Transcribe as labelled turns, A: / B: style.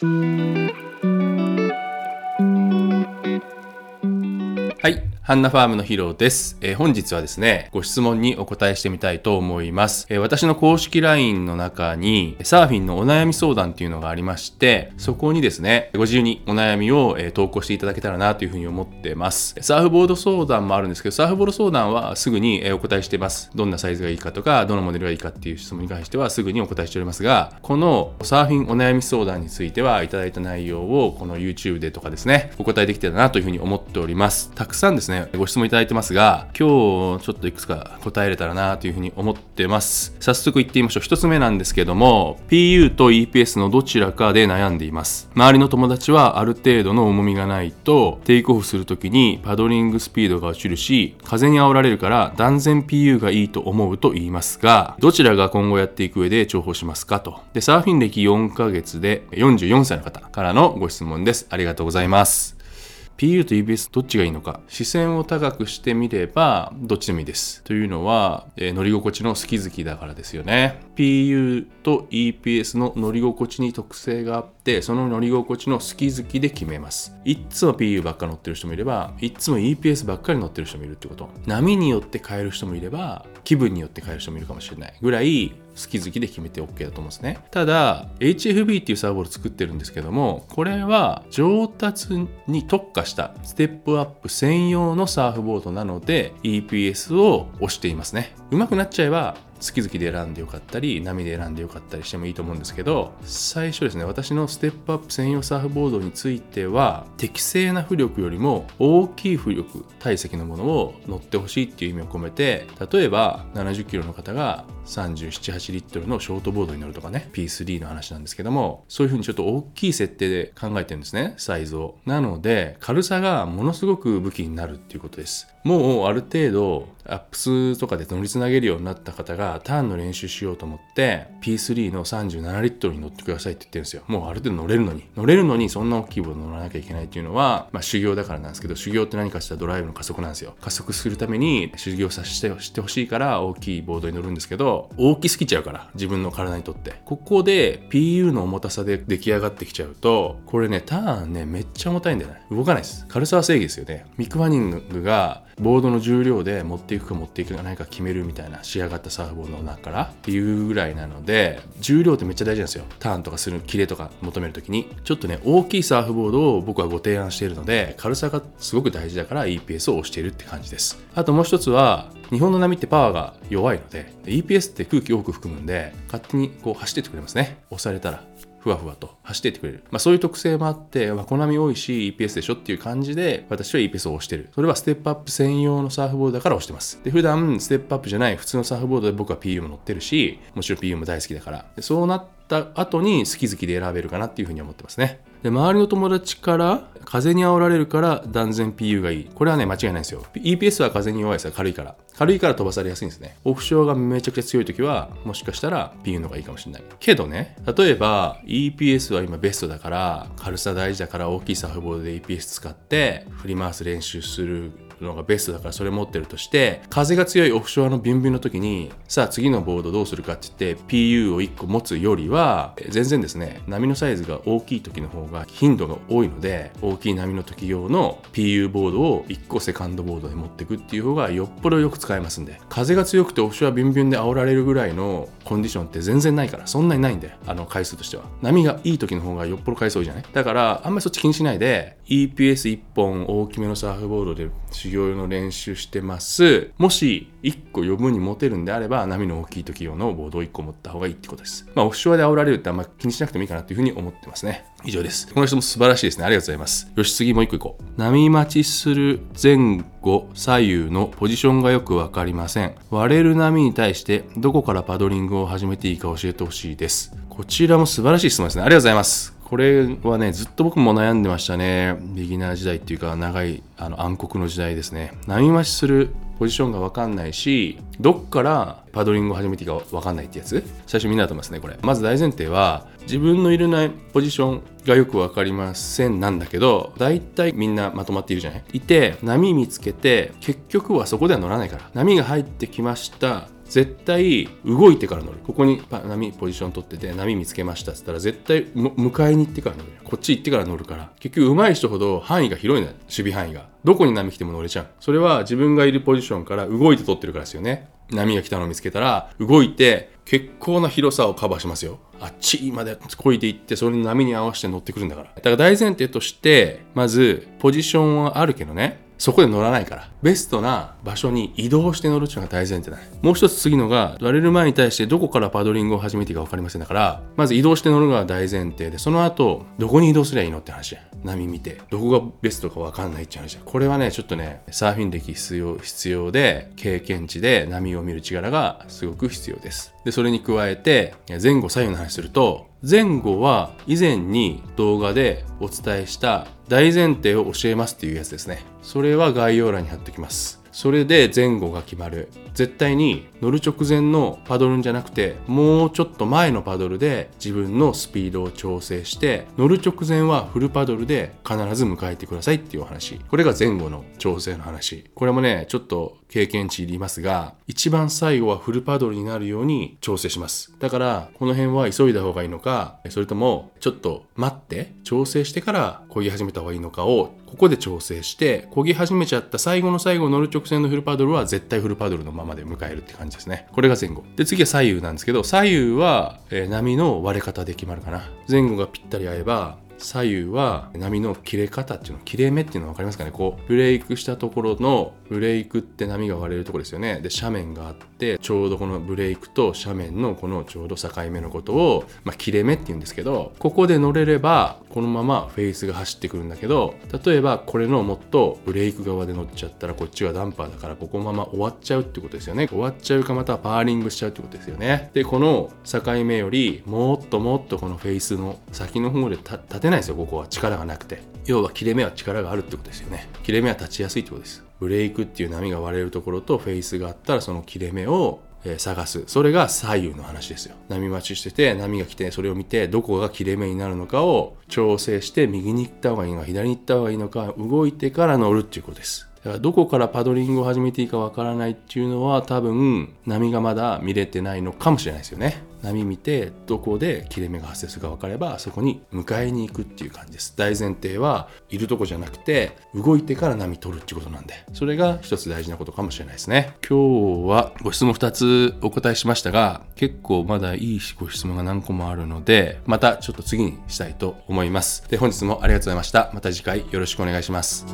A: はハンナファームのヒロです、えー、本日はですね、ご質問にお答えしてみたいと思います。えー、私の公式 LINE の中に、サーフィンのお悩み相談っていうのがありまして、そこにですね、ご自由にお悩みを、えー、投稿していただけたらなというふうに思ってます。サーフボード相談もあるんですけど、サーフボード相談はすぐに、えお答えしてます。どんなサイズがいいかとか、どのモデルがいいかっていう質問に関してはすぐにお答えしておりますが、このサーフィンお悩み相談についてはいただいた内容をこの YouTube でとかですね、お答えできてたなというふうに思っております。たくさんですね、ご質問いただいてますが、今日ちょっといくつか答えれたらなというふうに思ってます。早速行ってみましょう。一つ目なんですけども、PU と EPS のどちらかで悩んでいます。周りの友達はある程度の重みがないと、テイクオフするときにパドリングスピードが落ちるし、風に煽られるから断然 PU がいいと思うと言いますが、どちらが今後やっていく上で重宝しますかと。で、サーフィン歴4ヶ月で44歳の方からのご質問です。ありがとうございます。PU と EBS どっちがいいのか。視線を高くしてみればどっちでもいいです。というのは、えー、乗り心地の好き好きだからですよね。PU と EPS の乗り心地に特性があってその乗り心地の好き好きで決めます。いっつも PU ばっか乗ってる人もいればいっつも EPS ばっかり乗ってる人もいるってこと。波によって変える人もいれば気分によって変える人もいるかもしれないぐらい好き好きで決めて OK だと思うんですね。ただ HFB っていうサーボール作ってるんですけどもこれは上達に特化したステップアップ専用のサーフボードなので EPS を押していますね。上手くなっちゃえば好き好きで選んでよかったり波で選んでよかったりしてもいいと思うんですけど最初ですね私のステップアップ専用サーフボードについては適正な浮力よりも大きい浮力体積のものを乗ってほしいっていう意味を込めて例えば70キロの方が378リットルのショートボードに乗るとかね P3 の話なんですけどもそういうふうにちょっと大きい設定で考えてるんですねサイズを。なので軽さがものすごく武器になるっていうことです。もうある程度アップスとかで乗りつなげるようになった方がターンの練習しようと思って P3 の37リットルに乗ってくださいって言ってるんですよ。もうある程度乗れるのに。乗れるのにそんな大きいボード乗らなきゃいけないっていうのは、まあ、修行だからなんですけど修行って何かしたらドライブの加速なんですよ。加速するために修行させてほしいから大きいボードに乗るんですけど大きすぎちゃうから自分の体にとって。ここで PU の重たさで出来上がってきちゃうとこれねターンねめっちゃ重たいんだよね。動かないです。軽さは正義ですよね。ミク・ワニングがボードの重量で持っていくか持っていくか何か決めるみたいな仕上がったサーフボードの中からっていうぐらいなので重量ってめっちゃ大事なんですよ。ターンとかするキレとか求めるときに。ちょっとね大きいサーフボードを僕はご提案しているので軽さがすごく大事だから EPS を押しているって感じです。あともう一つは日本の波ってパワーが弱いので EPS って空気多く含むんで勝手にこう走ってってくれますね。押されたら。ふわふわと走っていってくれる。まあそういう特性もあって、まあ、コナミ多いし EPS でしょっていう感じで私は EPS を押してる。それはステップアップ専用のサーフボードだから押してます。で、普段ステップアップじゃない普通のサーフボードで僕は PU も乗ってるし、もちろん PU も大好きだから。そうなった後に好き好きで選べるかなっていうふうに思ってますね。で、周りの友達から風に煽られるから断然 PU がいい。これはね、間違いないですよ。EPS は風に弱いですよ。軽いから。軽いから飛ばされやすいんですね。オフショアがめちゃくちゃ強い時は、もしかしたら PU の方がいいかもしれない。けどね、例えば EPS は今ベストだから、軽さ大事だから大きいサーフボードで EPS 使って振り回す練習するのがベストだからそれ持ってるとして風が強いオフショアのビンビンの時にさあ次のボードどうするかって言って PU を1個持つよりは全然ですね波のサイズが大きい時の方が頻度が多いので大きい波の時用の PU ボードを1個セカンドボードに持っていくっていう方がよっぽどよく使えますんで風が強くてオフショアビンビンで煽られるぐらいのコンディションって全然ないからそんなにないんであの回数としては波がいい時の方がよっぽど回数多いじゃない？だからあんまりそっち気にしないで EPS1 本大きめのサーフボードで修行用の練習してます。もし1個余分に持てるんであれば波の大きい時用のボードを1個持った方がいいってことです。まあオフショアで煽られるってあんま気にしなくてもいいかなというふうに思ってますね。以上です。この人も素晴らしいですね。ありがとうございます。よし、次もう1個いこう。波待ちする前5左右のポジションがよく分かりません。割れる波に対してどこからパドリングを始めていいか教えてほしいです。こちらも素晴らしい質問ですね。ありがとうございます。これはね、ずっと僕も悩んでましたね。ビギナー時代っていうか、長いあの暗黒の時代ですね。波増しするポジションが分かんないし、どっからパドリングを始めていいか分かんないってやつ？最初みんなだと思いますね、これ。まず大前提は、自分のいるないポジションがよく分かりませんなんだけど、大体みんなまとまっているじゃない？いて、波見つけて、結局はそこでは乗らないから。波が入ってきました。絶対動いてから乗る。ここに波ポジション取ってて波見つけました。っつったら絶対迎えに行ってから乗る。こっち行ってから乗るから。結局上手い人ほど範囲が広いのよ。守備範囲が。どこに波来ても乗れちゃう。それは自分がいるポジションから動いて取ってるからですよね。波が来たのを見つけたら動いて結構な広さをカバーしますよ。あっちまでこいでいってそれの波に合わせて乗ってくるんだから。だから大前提としてまずポジションはあるけどね。そこで乗らないから。ベストな場所に移動して乗るっていうのが大前提だね。もう一つ次のが、割れる前に対してどこからパドリングを始めていいか分かりませんだから、まず移動して乗るのが大前提で、その後、どこに移動すればいいのって話や。波見て、どこがベストか分かんないって話や。これはね、ちょっとね、サーフィン歴必要、必要で、経験値で波を見る力がすごく必要です。で、それに加えて、前後左右の話すると、前後は以前に動画でお伝えした大前提を教えますっていうやつですね。それは概要欄に貼っておきます。それで前後が決まる。絶対に乗る直前のパドルじゃなくてもうちょっと前のパドルで自分のスピードを調整して乗る直前はフルパドルで必ず迎えてくださいっていうお話。これが前後の調整の話。これもねちょっと経験値いりますが一番最後はフルパドルになるように調整します。だからこの辺は急いだ方がいいのかそれともちょっと待って調整してから漕ぎ始めた方がいいのかをここで調整して漕ぎ始めちゃった最後の最後乗る直前のフルパドルは絶対フルパドルのまままで迎えるって感じ。ですね。これが前後。で、次は左右なんですけど、左右は、えー、波の割れ方で決まるかな。前後がぴったり合えば、左右は波の切れ方っていうの切れ目っていうの分かりますかねこうブレイクしたところのブレイクって波が割れるとこですよね。で斜面があってちょうどこのブレイクと斜面のこのちょうど境目のことを、まあ、切れ目っていうんですけどここで乗れればこのままフェイスが走ってくるんだけど例えばこれのもっとブレイク側で乗っちゃったらこっちがダンパーだからここまま終わっちゃうってことですよね。終わっちゃうかまたはパーリングしちゃうってことですよね。でこの境目よりもっともっとこのフェイスの先の方で立てないですよここは。力がなくて。要は切れ目は力があるってことですよね。切れ目は立ちやすいってことです。ブレイクっていう波が割れるところとフェイスがあったらその切れ目を探す。それが左右の話ですよ。波待ちしてて波が来てそれを見てどこが切れ目になるのかを調整して右に行った方がいいのか左に行った方がいいのか動いてから乗るっていうことです。だからどこからパドリングを始めていいかわからないっていうのは多分波がまだ見れてないのかもしれないですよね。波見てどこで切れ目が発生するか分かればそこに迎えに行くっていう感じです。大前提はいるとこじゃなくて動いてから波取るっていうことなんで。それが一つ大事なことかもしれないですね。今日はご質問2つお答えしましたが結構まだいいご質問が何個もあるのでまたちょっと次にしたいと思います。で本日もありがとうございました。また次回よろしくお願いします。